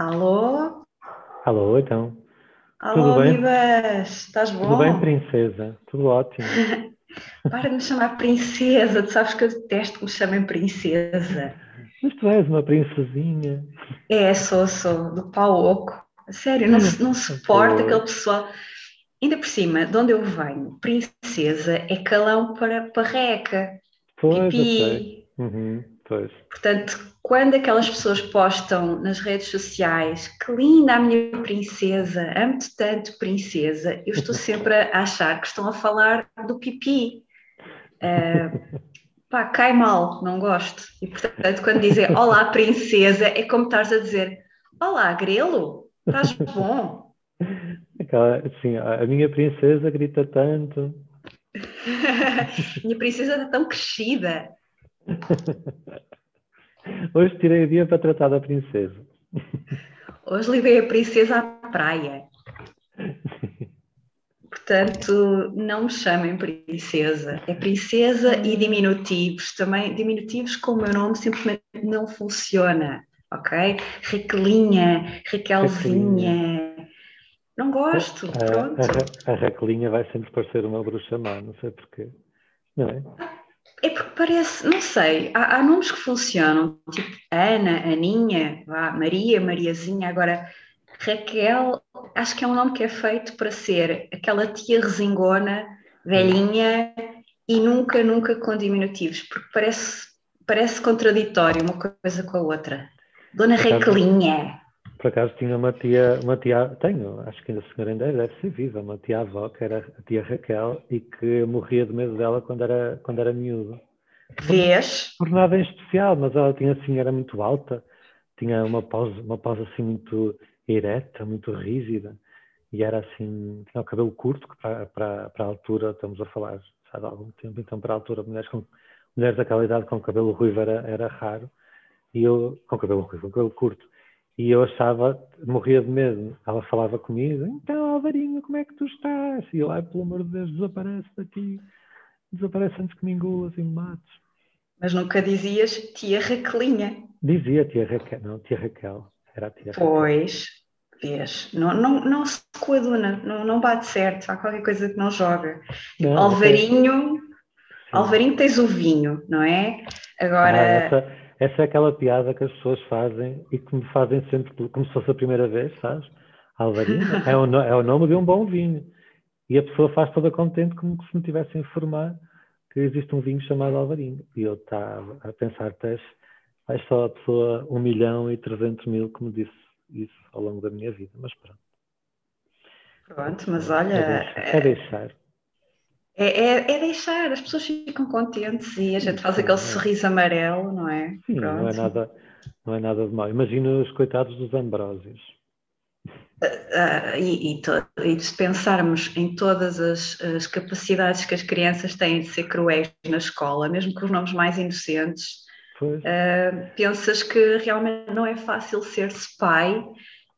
Alô? Alô, então. Alô, Tudo bem? Vivas! Estás Tudo bem, bom? princesa? Tudo ótimo. Para de me chamar princesa, tu sabes que eu detesto que me chamem princesa. Mas tu és uma princesinha. É, sou, sou, do pau oco. Sério, não, não suporto aquele pessoal. Ainda por cima, de onde eu venho, princesa é calão para parreca, Pois, pipi. Uhum, pois. Portanto, quando aquelas pessoas postam nas redes sociais que linda a minha princesa, amo-te tanto, princesa, eu estou sempre a achar que estão a falar do pipi. Ah, pá, cai mal, não gosto. E portanto, quando dizem Olá, princesa, é como estás a dizer Olá, grelo, estás bom? A a minha princesa grita tanto. Minha princesa está tão crescida. Hoje tirei o dia para tratar da princesa. Hoje levei a princesa à praia. Portanto, não me chamem princesa. É princesa e diminutivos. Também diminutivos com o meu nome simplesmente não funciona. Ok? Raquelinha, Raquelzinha. Não gosto. A, Pronto. a, a Raquelinha vai sempre parecer uma bruxa má, não sei porquê. Não é? É porque parece, não sei, há, há nomes que funcionam, tipo Ana, Aninha, vá, Maria, Mariazinha. Agora, Raquel, acho que é um nome que é feito para ser aquela tia resingona, velhinha e nunca, nunca com diminutivos, porque parece, parece contraditório uma coisa com a outra. Dona Raquelinha. Por acaso tinha uma tia, uma tia, tenho, acho que ainda a senhora ainda deve ser viva, uma tia avó, que era a tia Raquel, e que morria de medo dela quando era, quando era miúdo. Vês? Por nada em especial, mas ela tinha assim, era muito alta, tinha uma pausa, uma pausa assim muito ereta, muito rígida, e era assim, tinha o cabelo curto, que para, para, para a altura, estamos a falar já de algum tempo, então para a altura, mulheres, com, mulheres daquela idade com cabelo ruivo era, era raro, e eu, com cabelo ruivo, com cabelo curto, e eu achava, morria de medo. Ela falava comigo, então Alvarinho, como é que tu estás? E eu, ai, pelo amor de Deus, desaparece daqui, desaparece antes que me engulas e me mates. Mas nunca dizias tia Raquelinha. Dizia tia Raquel, não, tia Raquel, era a tia Raquel. Pois, vês, não, não, não se coaduna, não, não bate certo, há qualquer coisa que não joga. Não, Alvarinho. Alvarinho tens o vinho, não é? Ah, Agora, essa, essa é aquela piada que as pessoas fazem e que me fazem sempre como se fosse a primeira vez, sabes? Alvarinho é o, é o nome de um bom vinho. E a pessoa faz toda contente como se me tivesse a informar que existe um vinho chamado Alvarinho. E eu estava a pensar, és só a pessoa 1 milhão e 300 mil que me disse isso ao longo da minha vida. Mas pronto. pronto, mas É olha, deixar. É deixar. É, é, é deixar, as pessoas ficam contentes e a gente faz aquele é. sorriso amarelo, não é? Sim, não é Pronto. nada, não é nada de mal. Imagina os coitados dos Ambrósios. Ah, e, e to- e se pensarmos em todas as, as capacidades que as crianças têm de ser cruéis na escola, mesmo com os nomes mais inocentes. Uh, pensas que realmente não é fácil ser-se pai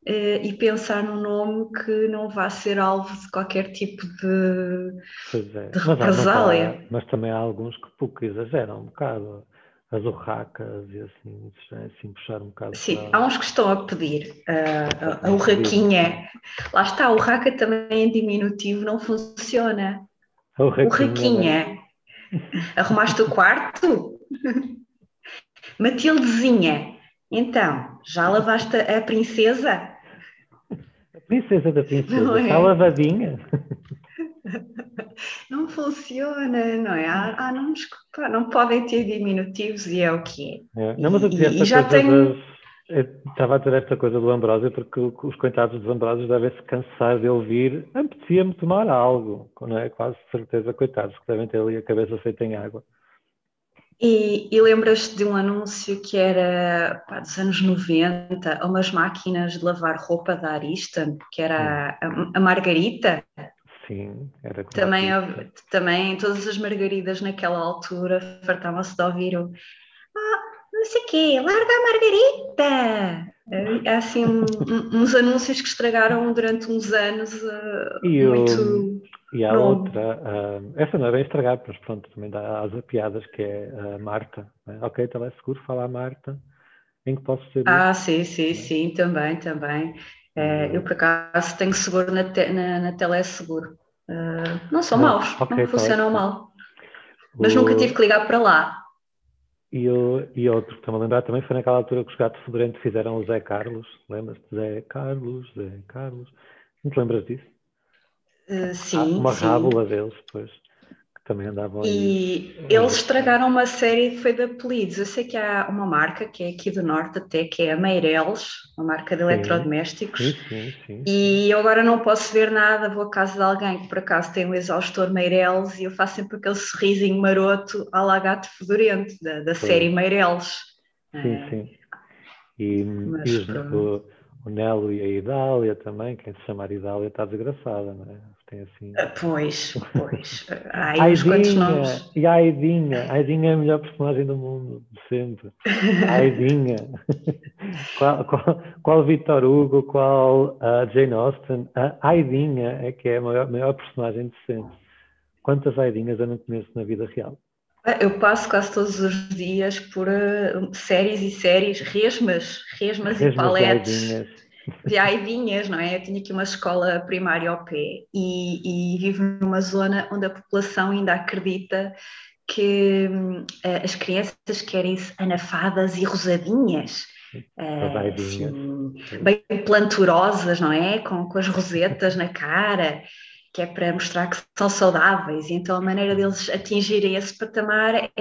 uh, e pensar num nome que não vá ser alvo de qualquer tipo de. Pois é. de Mas, há- mas, represália. mas também há alguns que pouco exageram um bocado. As urracas e assim, assim puxar um bocado. Sim, para- há uns que estão a pedir uh, a, urraquinha. Lá está, a urraca também em diminutivo não funciona. A urraquinha, né? Urraquinha. Arrumaste o quarto? Matildezinha. Então, já lavaste a princesa? Princesa da princesa, é? está lavadinha. Não funciona, não é? Há, há nomes que pá, não podem ter diminutivos e é o que é. É. Não, mas eu dizia esta coisa tenho- das- Estava a dizer esta coisa do Ambrósio porque os coitados dos Ambrósios devem se cansar de ouvir apetecia-me tomar algo, não é? Quase certeza, coitados, que devem ter ali a cabeça feita em água. E, e lembras-te de um anúncio que era pá, dos anos 90, a umas máquinas de lavar roupa da Ariston, que era a, a Margarita? Sim, era Também, houve- também todas as margaridas naquela altura fartavam-se de ouvir o ah, não sei o quê, larga a Margarita! Há assim um- uns anúncios que estragaram durante uns anos o- muito. E há outra, ah, essa não é bem estragar, mas pronto, também dá as piadas, que é a Marta. né? Ok, teleseguro, fala a Marta. em que posso ser. Ah, sim, sim, sim, também, também. É, eu, por acaso, tenho seguro na, te, na, na Teleseguro. Uh, não são não, maus, okay, não funcionam mal. Mas o... nunca tive que ligar para lá. E, o, e outro que estou-me a lembrar também foi naquela altura que os gatos fedorentos fizeram o Zé Carlos. Lembras-te? Zé Carlos, Zé Carlos. Não te lembras disso? Uh, sim. uma sim. rábula deles, depois também andavam E aí. eles estragaram uma série foi de apelidos. Eu sei que há uma marca que é aqui do Norte até, que é a Meireles, uma marca de eletrodomésticos. Sim, sim, sim, e eu agora não posso ver nada, vou à casa de alguém que por acaso tem um exaustor Meireles e eu faço sempre aquele sorrisinho maroto à la gato fedorento, da, da série Meireles. Sim, é. sim. E, Mas, e o, o Nelo e a Idália também, quem se chamar Idália está desgraçada, não é? Tem assim. Ah, pois, pois. Há uns quantos nomes. E a Aidinha. A Aidinha é a melhor personagem do mundo, de sempre. A Aidinha. qual, qual, qual Victor Hugo, qual uh, Jane Austen? A Aidinha é que é a maior, maior personagem de sempre. Quantas Aidinhas eu não conheço na vida real? Eu passo quase todos os dias por uh, séries e séries, resmas, resmas, resmas e paletes de Aivinhas, não é? Eu tinha aqui uma escola primária ao pé e, e vivo numa zona onde a população ainda acredita que uh, as crianças querem-se anafadas e rosadinhas. Uh, assim, bem planturosas, não é? Com, com as rosetas na cara, que é para mostrar que são saudáveis. E então a maneira deles atingirem esse patamar é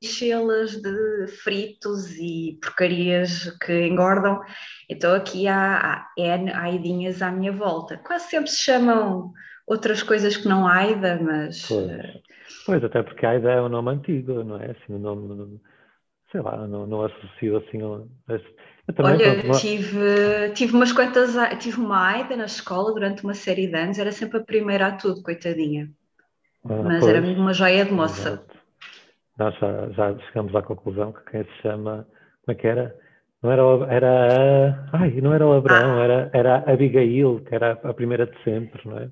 enchê-las de fritos e porcarias que engordam. Então aqui há, há N aidinhas à minha volta. Quase sempre se chamam outras coisas que não Aida, mas... Pois, eh, pois até porque Aida é um nome antigo, não é? Assim, um nome, sei lá, não, não associo assim a... Olha, uma... tive, tive umas quantas, tive uma Aida na escola durante uma série de anos, era sempre a primeira a tudo, coitadinha. Ah, Mas pois, era uma joia de moça. Exato nós já, já chegamos à conclusão que quem se chama, como é que era? Não era, era ai, não era o Abraão, ah. era, era a Abigail, que era a primeira de sempre, não é?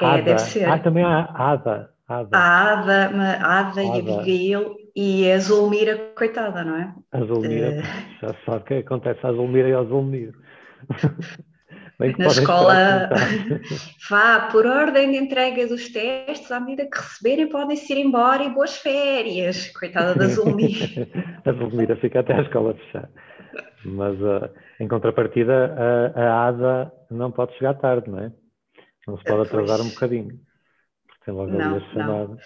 É, Ada. deve ser. Ah, também há Ada. Ada. A Ada, Ada, Ada e Abigail e a Zulmira, coitada, não é? A Zulmira, uh... já sabe o que acontece à Zulmira e ao Zulmiro. na escola, vá por ordem de entrega dos testes, à medida que receberem, podem-se ir embora e boas férias. Coitada da Zulmira. a Zulmira fica até a escola fechar. Mas uh, em contrapartida, a, a ADA não pode chegar tarde, não é? Não se pode atrasar um bocadinho. Porque tem logo não, ali a chamada.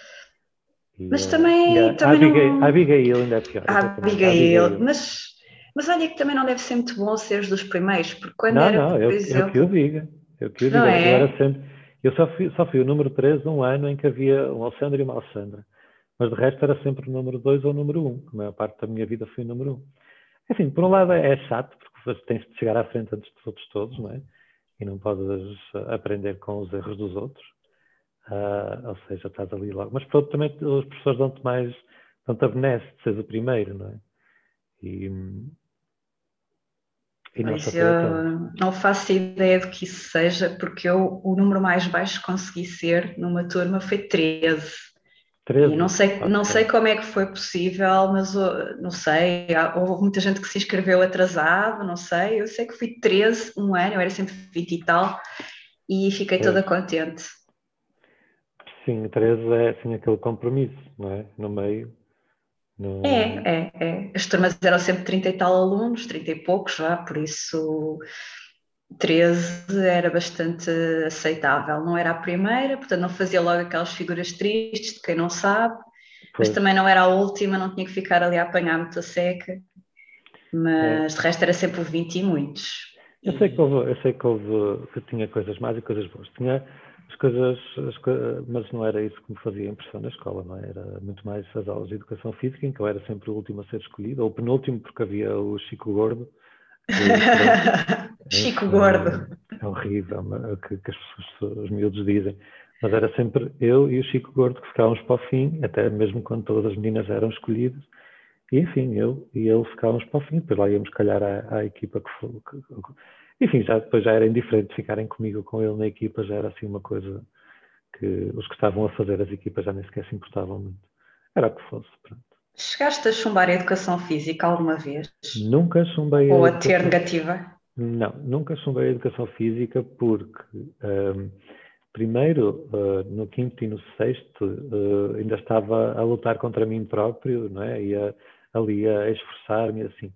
Mas também. A, também a, Abigail, não... a Abigail ainda é pior. A Abigail, Abigail, mas mas olha que também não deve ser muito bom seres dos primeiros, porque quando não, era. Não, eu, eu, eu que eu diga. Eu que eu diga. É? Eu era sempre. Eu só fui, só fui o número 3 um ano em que havia um Alexandre e uma Alexandra. Mas de resto era sempre o número 2 ou o número 1. Um. A maior parte da minha vida foi o número 1. Um. Assim, por um lado é chato, porque tens de chegar à frente antes dos outros todos, não é? E não podes aprender com os erros dos outros. Uh, ou seja, estás ali logo. Mas por outro também os professores dão-te mais, dão-te a benesse de seres o primeiro, não é? E, mas eu não faço ideia do que isso seja, porque eu, o número mais baixo que consegui ser numa turma foi 13. 13? E não sei, okay. não sei como é que foi possível, mas não sei, houve muita gente que se inscreveu atrasado, não sei, eu sei que fui 13 um ano, eu era sempre 20 e tal, e fiquei é. toda contente. Sim, 13 é assim aquele compromisso, não é? No meio. No... É, é, é. As turmas eram sempre 30 e tal alunos, 30 e poucos já, por isso 13 era bastante aceitável. Não era a primeira, portanto não fazia logo aquelas figuras tristes de quem não sabe, pois. mas também não era a última, não tinha que ficar ali a apanhar muita seca, mas é. de resto era sempre 20 e muitos. Eu sei que houve, eu sei que houve, que tinha coisas más e coisas boas. Tinha as coisas, as mas não era isso que me fazia impressão na escola, não é? Era muito mais as aulas de educação física, em que eu era sempre o último a ser escolhido, ou o penúltimo, porque havia o Chico Gordo. Chico Gordo. É horrível, é? que, que as os miúdos dizem. Mas era sempre eu e o Chico Gordo que ficávamos para o fim, até mesmo quando todas as meninas eram escolhidas. E enfim, eu e ele ficávamos para o fim, depois lá íamos calhar à, à equipa que, que, enfim, já depois já era indiferente ficarem comigo com ele na equipa, já era assim uma coisa que os que estavam a fazer as equipas já nem sequer se importavam muito. Era o que fosse, pronto. Chegaste a chumbar a educação física alguma vez? Nunca chumbei Ou a, ter negativa? Não, nunca chumbei a educação física porque, um, primeiro, uh, no quinto e no sexto, uh, ainda estava a lutar contra mim próprio, não é? E a, ali a esforçar-me assim.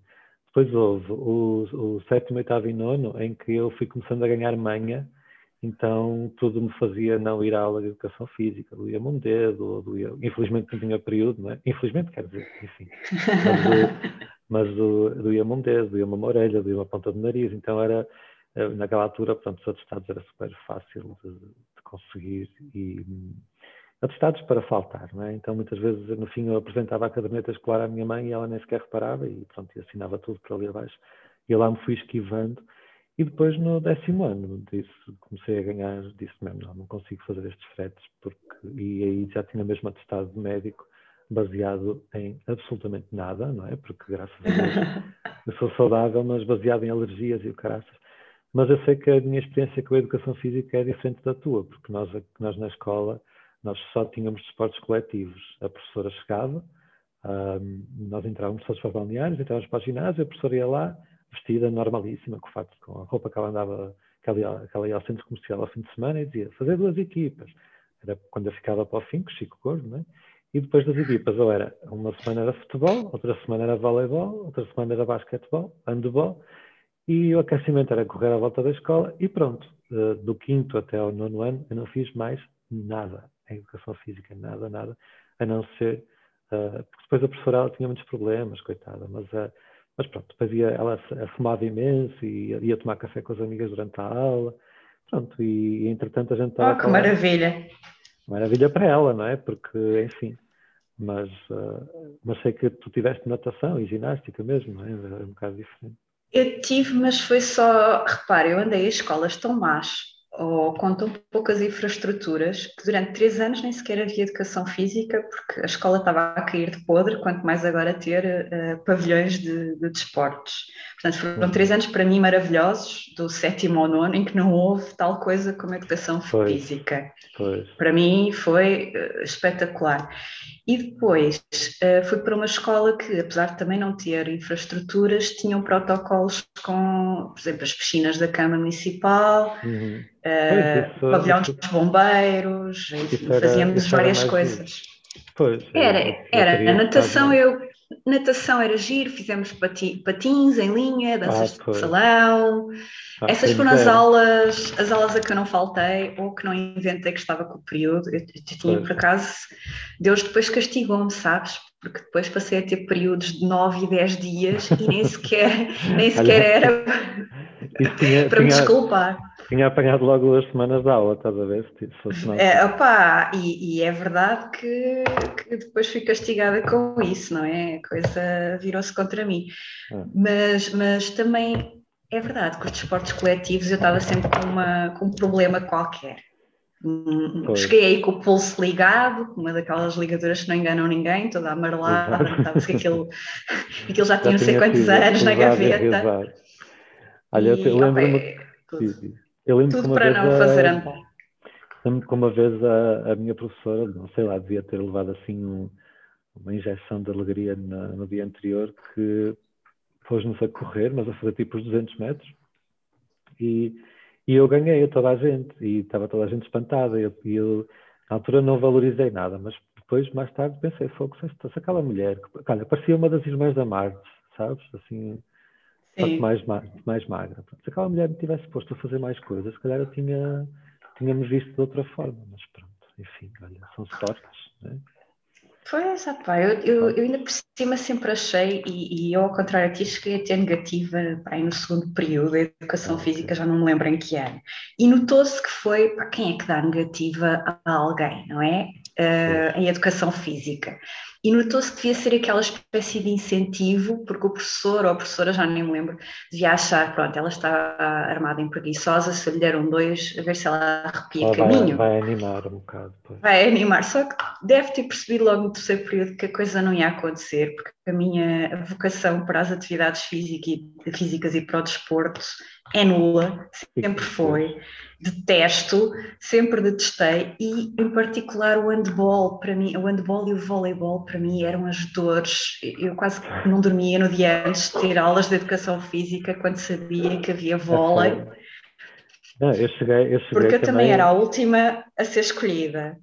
Depois houve o, o sétimo, oitavo e nono, em que eu fui começando a ganhar manha, então tudo me fazia não ir à aula de educação física, doía-me um dedo, doía... infelizmente não tinha período, não é? Infelizmente quer dizer, enfim. Mas, mas doía-me um dedo, doía-me uma orelha, doía-me a ponta do nariz, então era, eh, naquela altura, portanto, os atestados era super fácil de, de conseguir e atestados para faltar, não é? Então muitas vezes no fim eu apresentava a caderneta escolar à minha mãe e ela nem sequer reparava e pronto, e assinava tudo para ali abaixo. E eu lá me fui esquivando e depois no décimo ano disse, comecei a ganhar, disse mesmo, não, não consigo fazer estes fretes porque, e aí já tinha mesmo atestado de médico baseado em absolutamente nada, não é? Porque graças a Deus eu sou saudável, mas baseado em alergias e o caraças. Mas eu sei que a minha experiência com a educação física é diferente da tua, porque nós, nós na escola nós só tínhamos desportos coletivos. A professora chegava, um, nós entrávamos para os balneários, entrávamos para o ginásio, a professora ia lá, vestida normalíssima, com, fato, com a roupa que ela andava, que ela, que ela ia ao centro comercial ao fim de semana e dizia, fazer duas equipas. Era quando eu ficava para o fim, com Chico Gordo, não é? E depois das equipas, ou era uma semana era futebol, outra semana era voleibol, outra semana era basquetebol, handebol, e o aquecimento era correr à volta da escola, e pronto. Do quinto até ao nono ano, eu não fiz mais nada em educação física, nada, nada, a não ser, uh, porque depois a professora ela tinha muitos problemas, coitada, mas, uh, mas pronto, depois ia, ela fumava imenso e ia, ia, tomar café com as amigas durante a aula, pronto, e, e entretanto a gente estava... Oh, que maravilha! Maravilha para ela, não é? Porque, enfim, mas, uh, mas sei que tu tiveste natação e ginástica mesmo, não é? É um bocado diferente. Eu tive, mas foi só, repare, eu andei a escolas tão más ou com tão poucas infraestruturas que durante três anos nem sequer havia educação física porque a escola estava a cair de podre, quanto mais agora ter uh, pavilhões de, de desportos. Portanto, foram três anos para mim maravilhosos, do sétimo ao nono, em que não houve tal coisa como educação pois, física. Para mim foi uh, espetacular. E depois uh, fui para uma escola que, apesar de também não ter infraestruturas, tinham protocolos com, por exemplo, as piscinas da Câmara Municipal, uhum. uh, pois, pavilhão dos bombeiros, era, fazíamos várias coisas. Pois, era, era. A natação eu natação era giro, fizemos pati, patins em linha, danças ah, de salão. Ah, Essas foram as aulas, as aulas a que eu não faltei ou que não inventei que estava com o período. Eu, eu tinha, por acaso, Deus depois castigou-me, sabes? Porque depois passei a ter períodos de 9 e 10 dias e nem sequer, nem sequer era tinha, para me desculpar tinha apanhado logo duas semanas de aula, estás a ver? Se fosse é, opa, e, e, é verdade que, que, depois fui castigada com isso, não é? A coisa virou-se contra mim. É. Mas, mas também é verdade que os desportos coletivos eu estava sempre com, uma, com um problema qualquer. Hum, pois. Cheguei aí com o pulso ligado, uma daquelas ligaduras que não enganam ninguém, toda amarelada, estava-se que aquilo, aquilo já, já tinha não sei quantos anos na gaveta. Olha, eu lembro-me. Eu lembro Tudo para não a, fazer andar. Lembro que uma vez a, a, minha professora, não sei lá, devia ter levado assim um, uma injeção de alegria na, no dia anterior que pôs-nos a correr, mas a fazer tipo os 200 metros. E, e eu ganhei a toda a gente e estava toda a gente espantada. E eu, eu, na altura não valorizei nada, mas depois, mais tarde, pensei, fogo, se aquela mulher, que, olha, parecia uma das irmãs da Marte, sabes? Assim, que mais, mais magra. Se aquela mulher me tivesse posto a fazer mais coisas, se calhar eu tinha, tínhamos visto de outra forma, mas pronto, enfim, olha, são sortes, né? Pois, pá, eu, eu, eu, ainda por cima sempre achei, e, e eu ao contrário a ti, cheguei a ter negativa pá, no segundo período da educação física, já não me lembro em que ano. E notou-se que foi, pá, quem é que dá negativa a alguém, não é? Uh, em educação física e notou-se que devia ser aquela espécie de incentivo, porque o professor ou a professora, já nem me lembro, devia achar, pronto, ela está armada em preguiçosa, se lhe deram dois, a ver se ela arrepia caminho. Vai, vai, animar um bocado. Pois. Vai animar, só que deve ter percebido logo no terceiro período que a coisa não ia acontecer, porque a minha vocação para as atividades físicas e para o desporto é nula, sempre foi. Detesto, sempre detestei e, em particular, o handball para mim, o handball e o voleibol para mim eram as dores. Eu quase não dormia no dia antes de ter aulas de educação física quando sabia que havia vôlei. Não, eu cheguei, eu cheguei porque eu também era a última a ser escolhida.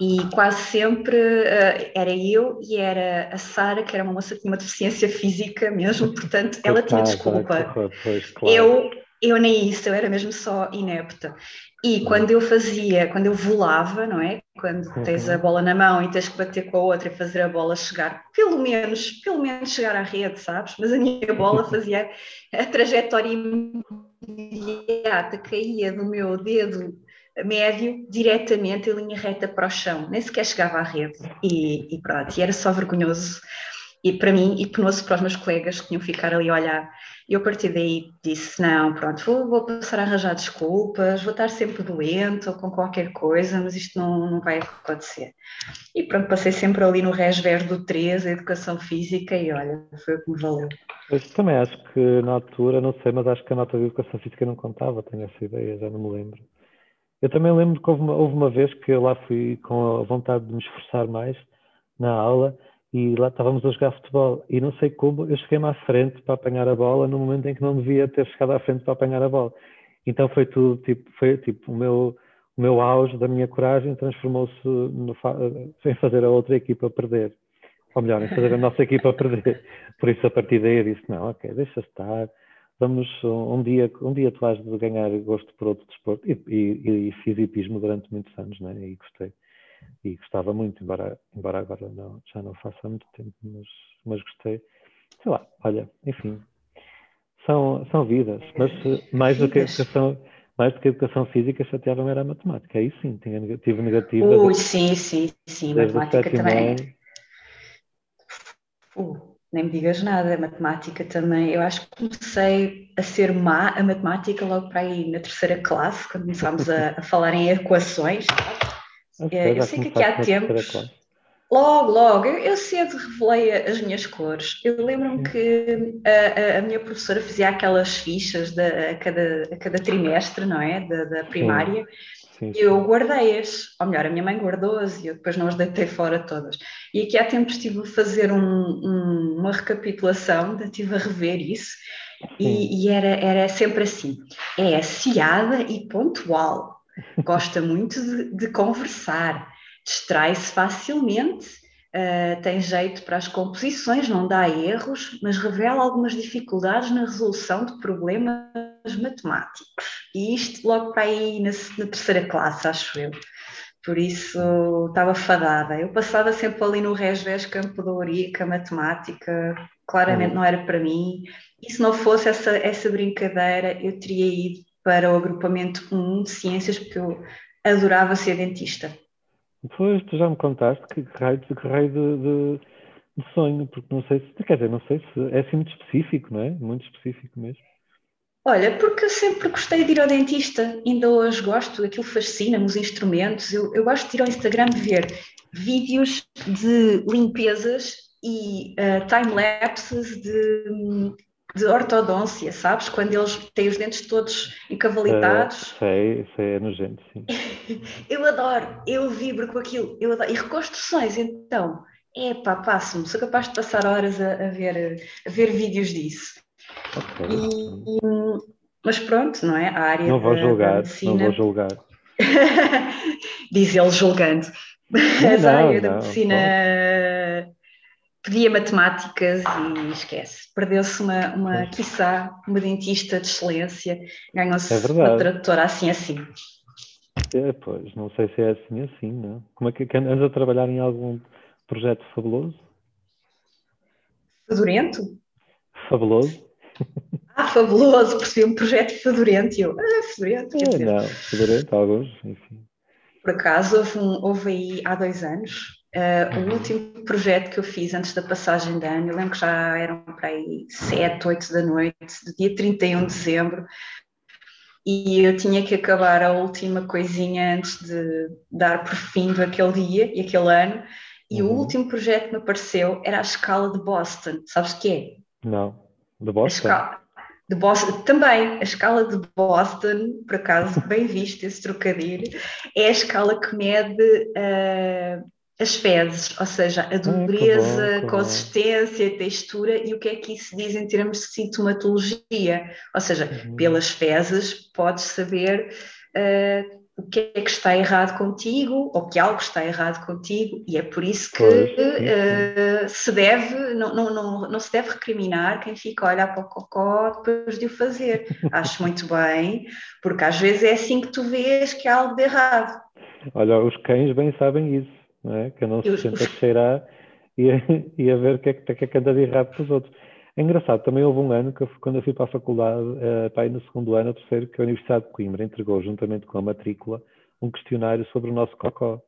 E quase sempre uh, era eu e era a Sara, que era uma moça que tinha uma deficiência física mesmo, portanto ela tinha desculpa. Pois, claro. Eu, eu nem isso, eu era mesmo só inepta. E uhum. quando eu fazia, quando eu volava, não é? Quando tens a uhum. bola na mão e tens que bater com a outra e fazer a bola chegar, pelo menos, pelo menos chegar à rede, sabes? Mas a minha bola fazia a trajetória imediata, caía do meu dedo médio diretamente em linha reta para o chão, nem sequer chegava à rede e, e pronto, e era só vergonhoso e para mim e penoso para os meus colegas que tinham que ficar ali a olhar. E eu a partir daí disse, não, pronto, vou, vou, passar a arranjar desculpas, vou estar sempre doente ou com qualquer coisa, mas isto não, não vai acontecer. E pronto, passei sempre ali no resver do 3, a educação física, e olha, foi o que me valeu. Eu também acho que na altura, não sei, mas acho que a nota de educação física não contava, tenho essa ideia, já não me lembro. Eu também lembro que houve uma, houve uma vez que eu lá fui com a vontade de me esforçar mais na aula e lá estávamos a jogar futebol e não sei como eu cheguei-me à frente para apanhar a bola no momento em que não devia ter chegado à frente para apanhar a bola. Então foi tudo tipo, foi tipo o meu o meu auge da minha coragem transformou-se em fazer a outra equipa perder. Ou melhor, em fazer a nossa equipa perder. Por isso a partir daí eu disse, não, ok, deixa estar, vamos um dia um dia tu vais ganhar gosto por outro desporto. E, e, e fiz hipismo durante muitos anos né? E gostei. E gostava muito embora embora agora não já não faça há muito tempo mas mas gostei. Sei lá olha enfim. São são vidas mas mais do que a educação mais do que a educação física chateava-me era a matemática. Aí sim tinha tive negativa Ui, sim sim sim matemática também. uh nem me digas nada, a matemática também. Eu acho que comecei a ser má a matemática logo para aí na terceira classe, quando começámos a, a falar em equações. Okay, eu sei que aqui há tempos. Logo, logo, eu, cedo revelei as minhas cores. Eu lembro-me que a, a, a, minha professora fazia aquelas fichas de, a, cada, a cada trimestre, não é? Da, da primária. Sim Sim, sim. Eu guardei-as, ou melhor, a minha mãe guardou-as e eu depois não as deitei fora todas. E aqui há tempos estive a fazer um, um, uma recapitulação, estive a rever isso, e, e, era, era sempre assim: é aciada e pontual, gosta muito de, de conversar, distrai-se facilmente Uh, tem jeito para as composições, não dá erros, mas revela algumas dificuldades na resolução de problemas matemáticos. E isto logo para aí na, na terceira classe, acho eu. Por isso estava fadada. Eu passava sempre ali no Resves Campo da Ourica, matemática, claramente uhum. não era para mim. E se não fosse essa, essa brincadeira, eu teria ido para o agrupamento 1 de ciências, porque eu adorava ser dentista. Pois, tu já me contaste que, raio, que raio de, de, de, sonho, porque não sei se, quer dizer, não sei se é assim muito específico, não é? Muito específico mesmo. Olha, porque eu sempre gostei de ir ao dentista, ainda hoje gosto, aquilo fascina-me, os instrumentos. Eu, eu gosto de ir ao Instagram ver vídeos de limpezas e uh, time-lapses de, de ortodôncia, sabes? Quando eles têm os dentes todos encavalitados. Uh, sei, sei, é nojento, sim. eu adoro, eu vibro com aquilo, eu adoro. E reconstruções, então, epá, passo-me, sou capaz de passar horas a, a, ver, a ver vídeos disso. Okay. E, e, mas pronto, não é? A área não vou da, julgar, da medicina... Não vou julgar. Diz ele julgando. Mas a área da medicina pedia matemáticas e esquece. Perdeu-se uma, uma quiçá, uma dentista de excelência, ganhou-se é uma tradutora assim assim. É, pois, não sei se é assim assim, não. Como é que, que andas a trabalhar em algum projeto fabuloso? Fedorento? Fabuloso? Ah, fabuloso, percebi um projeto fedorento. Eu, ah, fedorento. É, não, fedorento, alguns, enfim. Por acaso, houve, um, houve aí há dois anos Uh, o último projeto que eu fiz antes da passagem de ano, eu lembro que já eram para aí 7, 8 da noite, do dia 31 de dezembro, e eu tinha que acabar a última coisinha antes de dar por fim daquele dia e aquele ano, E uhum. o último projeto que me apareceu era a escala de Boston. Sabes o que é? Não. De Boston? de Boston, também, a escala de Boston, por acaso, bem visto esse trocadilho, é a escala que mede uh, as fezes, ou seja, a dureza, a consistência, textura e o que é que isso diz em termos de sintomatologia. Ou seja, uhum. pelas fezes podes saber uh, o que é que está errado contigo ou que algo está errado contigo e é por isso que uh, se deve, não, não, não, não se deve recriminar quem fica a olhar para o cocó depois de o fazer. Acho muito bem, porque às vezes é assim que tu vês que há algo de errado. Olha, os cães bem sabem isso, não é? Que não se senta a cheirar e a, e a ver o que é que, que, é que anda de errado para os outros. É engraçado, também houve um ano que eu, quando eu fui para a faculdade, uh, para ir no segundo ano, terceiro, que a Universidade de Coimbra entregou, juntamente com a matrícula, um questionário sobre o nosso cocó.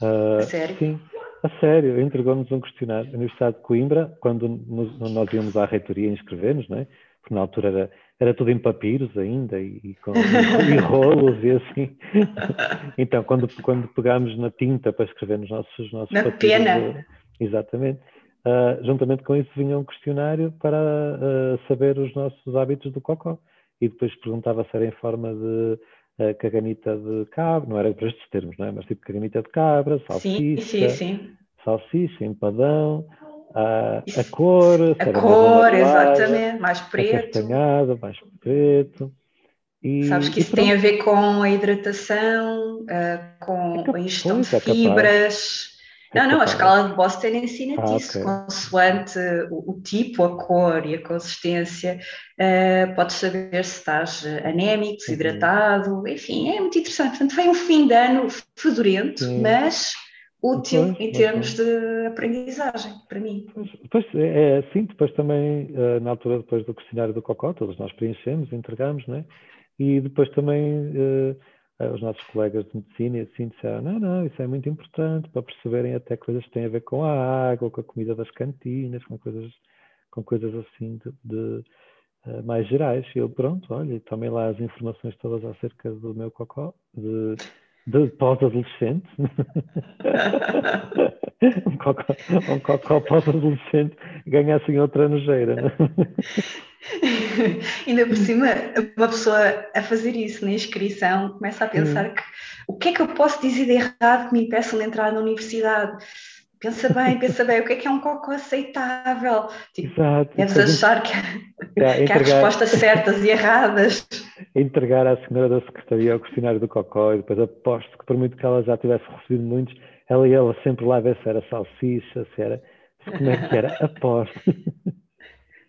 Uh, a sério? Sim, a sério, entregou-nos um questionário. A Universidade de Coimbra, quando nos, nós íamos à reitoria inscrever-nos, né? porque na altura era, era tudo em papiros ainda e, e com e rolos e assim. Então, quando, quando pegámos na tinta para escrever nos nossos, nossos na papiros, pena. Exatamente Uh, juntamente com isso vinha um questionário para uh, saber os nossos hábitos do cocó. E depois perguntava se era em forma de uh, caganita de cabra, não era para estes termos, não é? mas tipo caganita de cabra, salsicha, sim, sim, sim. salsicha, empadão, a, a cor, a cor, exatamente, mais preto. Acastanhado, mais preto. E, Sabes que isso tem a ver com a hidratação, com é a ingestão de é fibras. Não, não, a escala de Boston ensina ah, isso, okay. consoante o, o, tipo, a cor e a consistência, uh, podes saber se estás anémico, desidratado, uhum. enfim, é muito interessante. Portanto, foi um fim de ano fedorento, Sim. mas útil depois, em termos de aprendizagem, para mim. Depois, é, é assim, depois também, uh, na altura depois do questionário do Cocó, todos nós preenchemos, entregamos, né? E depois também... Uh, eh, os nossos colegas de medicina assim disseram, não, não, isso é muito importante para perceberem até coisas que têm a ver com a água, com a comida das cantinas, com coisas, com coisas assim de, de uh, mais gerais. E eu, pronto, olha, tomei lá as informações todas acerca do meu cocó, de, de pós-adolescente. um cocó, um cocó pós-adolescente ganha assim outra nojeira. Né? Ainda por cima, uma pessoa a fazer isso na inscrição começa a pensar hum. que o que é que eu posso dizer de errado que me impeçam de entrar na universidade? Pensa bem, pensa bem, o que é que é um cocô aceitável? Tipo, Exato. Deves achar que, que há respostas certas e erradas. Entregar à senhora da secretaria o questionário do cocó e depois aposto que por muito que ela já tivesse recebido muitos, ela ia ela sempre lá ver se era salsicha, se era. Como é que era? Aposto.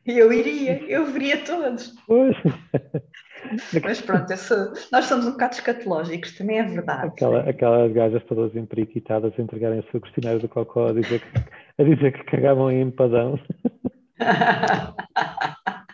Eu iria, eu veria todos. Pois. Mas pronto, sou, nós somos um bocado escatológicos, também é verdade. Aquela, aquelas gajas todas emperiquitadas a entregarem o seu questionário do cocó a dizer que, a dizer que cagavam em empadão.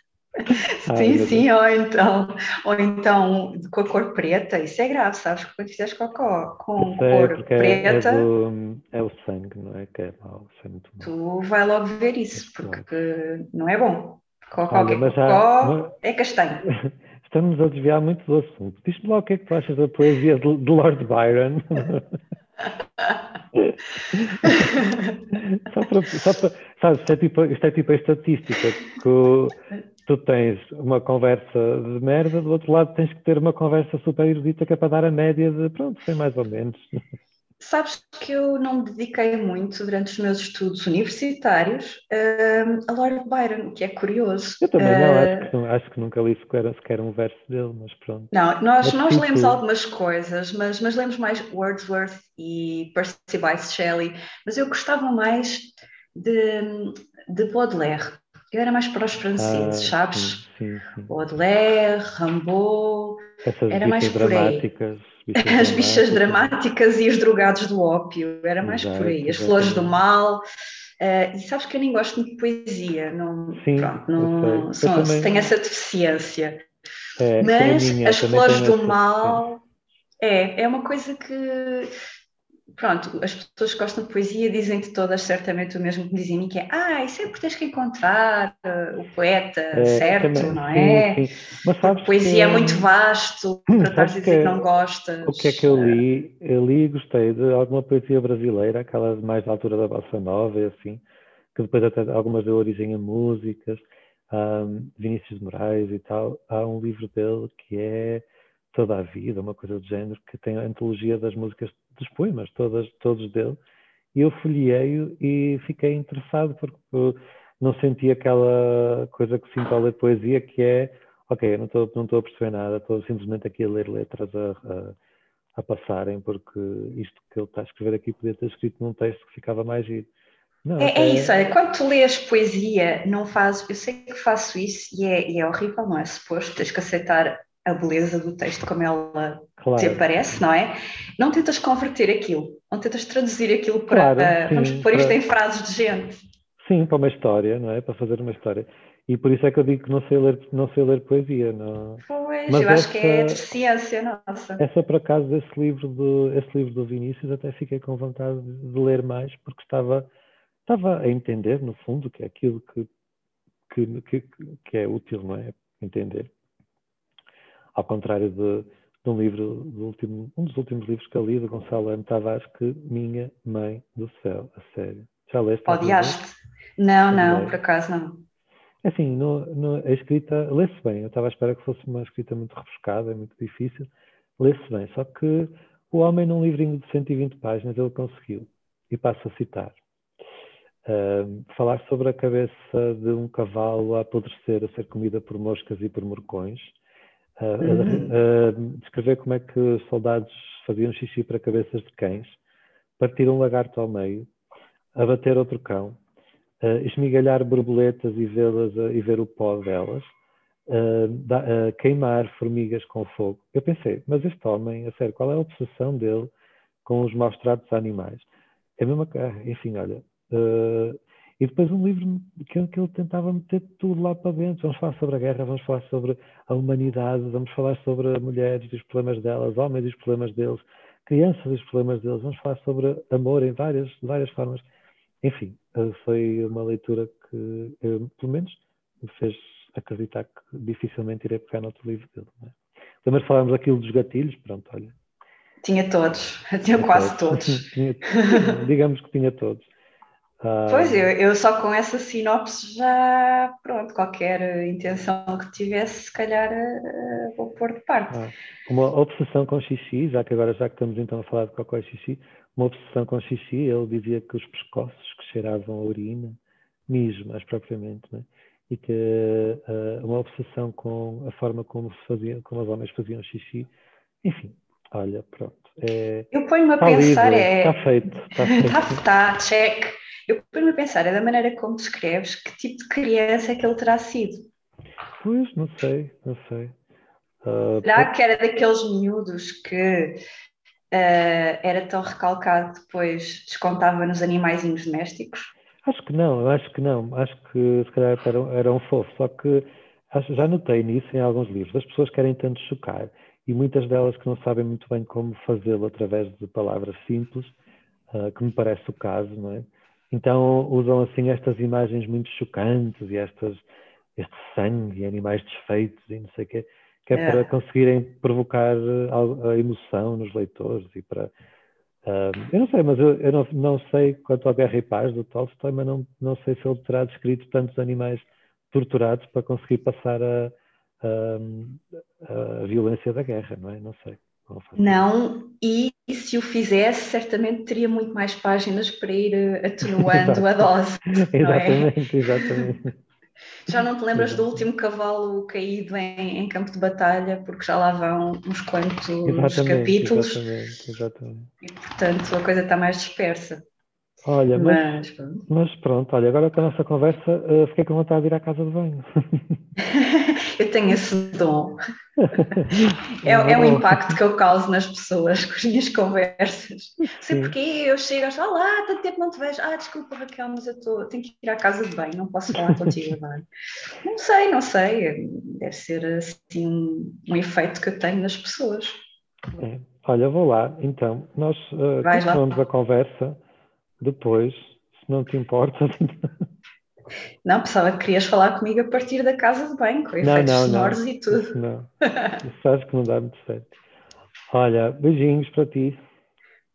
sim, sim, ou então, ou então com a cor preta, isso é grave, sabes? Quando fizeres cocó com cor é preta. É, do, é, o sangue, não é? Que é mau, é muito Tu vai logo ver isso, porque não é bom. Cocó, Olha, é cocó é castanho. Estamos a desviar muito do assunto. Diz-me lá o que é que tu achas da poesia de, de Lord Byron. só para, só para, sabes, isto é tipo, isto é tipo a estatística, que tu tens uma conversa de merda, do outro lado tens que ter uma conversa super erudita que é para dar a média de pronto, foi mais ou menos. Sabes que eu não me dediquei muito durante os meus estudos universitários uh, a Lord Byron, o que é curioso. Eu também não, uh, acho, que, acho que nunca li sequer, sequer um verso dele, mas pronto. Não, nós, nós tipo... lemos algumas coisas, mas, mas lemos mais Wordsworth e Percy Bysshe Shelley, mas eu gostava mais de, de Baudelaire. Eu era mais para os franceses, ah, sabes? Sim, sim. Baudelaire, Essas era mais por aí. Bichas As bichas dramáticas e os drogados do ópio, era mais Exato, por aí. As flores do mal. Uh, e sabes que eu nem gosto de poesia, não, Sim, pronto, não, sou, também... tenho essa deficiência. É, Mas minha, as flores do mal é, é uma coisa que pronto, as pessoas que gostam de poesia dizem-te todas certamente o mesmo que dizem a mim, que é, ah, e sempre tens que encontrar uh, o poeta é, certo, também, não é? Sim, sim. Poesia que, é muito vasto para estar a dizer que, que não gostas. O que é que eu li? Eu li e gostei de alguma poesia brasileira, aquela mais da altura da Bossa Nova e assim, que depois até algumas deu origem a músicas, um, Vinícius de Moraes e tal. Há um livro dele que é Toda a Vida, uma coisa do género, que tem a antologia das músicas dos poemas, todas, todos dele, e eu folhei-o e fiquei interessado porque não senti aquela coisa que sinto ao ler poesia, que é, ok, eu não estou não a perceber nada, estou simplesmente aqui a ler letras a, a, a, passarem, porque isto que ele está a escrever aqui podia ter escrito num texto que ficava mais giro. Não, é, é, isso, olha, quando tu lês poesia, não fazes, eu sei que faço isso e é, e é horrível, não é suposto, tens que aceitar a beleza do texto como ela claro. te aparece, não é? Não tentas converter aquilo, não tentas traduzir aquilo para, claro, sim, vamos pôr isto para... em frases de gente. Sim, para uma história, não é? Para fazer uma história. E por isso é que eu digo que não sei ler, não sei ler poesia. Não... Pois, Mas eu essa, acho que é de ciência nossa. Essa, por acaso, desse livro, do, esse livro do Vinícius, até fiquei com vontade de ler mais, porque estava, estava a entender, no fundo, que é aquilo que, que, que, que é útil, não é? Entender ao contrário de, de um livro, do último, um dos últimos livros que eu li, do Gonçalo M. Tavares, que Minha Mãe do Céu, a sério. Já leste? Odiaste? Não, não, por acaso não. É assim, no, no, a escrita lê-se bem. Eu estava à espera que fosse uma escrita muito rebuscada, muito difícil. Lê-se bem. Só que o homem, num livrinho de 120 páginas, ele conseguiu. E passo a citar. Uh, falar sobre a cabeça de um cavalo a apodrecer, a ser comida por moscas e por morcões, uhum. descrever como é que os soldados faziam xixi para cabeças de cães, partir um lagarto ao meio, abater outro cão, uh, esmigalhar borboletas e vê-las uh, e ver o pó delas, uh, da, uh, queimar formigas com fogo. Eu pensei, mas este homem, a sério, qual é a obsessão dele com os maus tratos a animais? É mesmo, enfim, olha, e depois um livro que, que ele tentava meter tudo lá para dentro. Vamos falar sobre a guerra, vamos falar sobre a humanidade, vamos falar sobre mulheres e os problemas delas, homens e os problemas deles, crianças e os problemas deles, vamos falar sobre amor em várias, várias formas. Enfim, eh, foi uma leitura que, eu, pelo menos, me fez acreditar que dificilmente irei pegar noutro livro dele. É? Também falámos aquilo dos gatilhos, pronto, olha. Tinha todos, tinha, tinha quase todos. todos. tinha, digamos que tinha todos. Pois, eu, eu só com essa sinopse já, pronto, qualquer intenção que tivesse, se calhar uh, vou pôr de parte. Ah, uma obsessão com xixi, já que agora já que estamos então a falar de cocó e xixi, uma obsessão com xixi, ele dizia que os pescoços que cheiravam a urina, mijo mais propriamente, né? e que uh, uma obsessão com a forma como, se fazia, como os homens faziam xixi, enfim, olha, pronto. É, eu ponho-me a tá pensar, livre, é... Está feito. Está feito. Está, tá, check. Eu a pensar, é da maneira como descreves, que tipo de criança é que ele terá sido? Pois, não sei, não sei. Uh, Será que era daqueles miúdos que uh, era tão recalcado que depois descontava nos animaizinhos domésticos? Acho que não, acho que não. Acho que se calhar era, era um fofo, só que acho, já notei nisso em alguns livros. As pessoas querem tanto chocar e muitas delas que não sabem muito bem como fazê-lo através de palavras simples, uh, que me parece o caso, não é? Então usam assim estas imagens muito chocantes e estas, este sangue e animais desfeitos e não sei o quê, que é, é, para conseguirem provocar a, a, emoção nos leitores e para uh, eu não sei, mas eu, eu não, não, sei quanto ao Guerra e Paz do Tolstói, mas não, não sei se ele terá descrito tantos animais torturados para conseguir passar a, a, a violência da guerra, não é? Não sei. Não, e se o fizesse, certamente teria muito mais páginas para ir eh, atenuando a dose. É? exatamente, é? exatamente. Já não te lembras do último cavalo caído em, em, campo de batalha, porque já lá vão uns quantos exatamente, capítulos. Exatamente, exatamente. E portanto a coisa está mais dispersa. Olha, mas, mas, pronto. mas pronto, olha, agora com a nossa conversa, uh, fiquei com vontade de ir à casa de banho. eu tenho esse dom. é, é o impacto que eu causo nas pessoas com as minhas conversas. Sei porque eu chego e falo, ah, tanto tempo não te vejo. Ah, desculpa Raquel, mas eu tô, tenho que ir à casa de banho, não posso falar contigo agora. não sei, não sei. Deve ser assim um, um efeito que eu tenho nas pessoas. É, Olha, vou lá, então. Nós uh, continuamos a conversa depois, se não te importa. Não, pensava que querias falar comigo a partir da casa de banho, com efeitos não, sonoros não. e tudo. Não, isso acho que não dá muito certo. Olha, beijinhos para ti.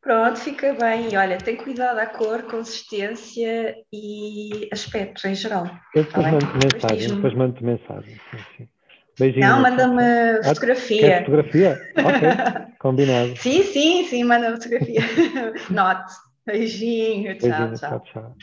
Pronto, fica bem. Olha, tem cuidado à cor, consistência e aspecto em geral. Eu depois tá mando mensagem, depois mando mensagem. Sim. Beijinho. Não, manda-me fotografia. Ah, fotografia? Ok, combinado. Sim, sim, sim, manda fotografia. Note. Beijinho, tchau, Beijinho, tchau. tchau, tchau.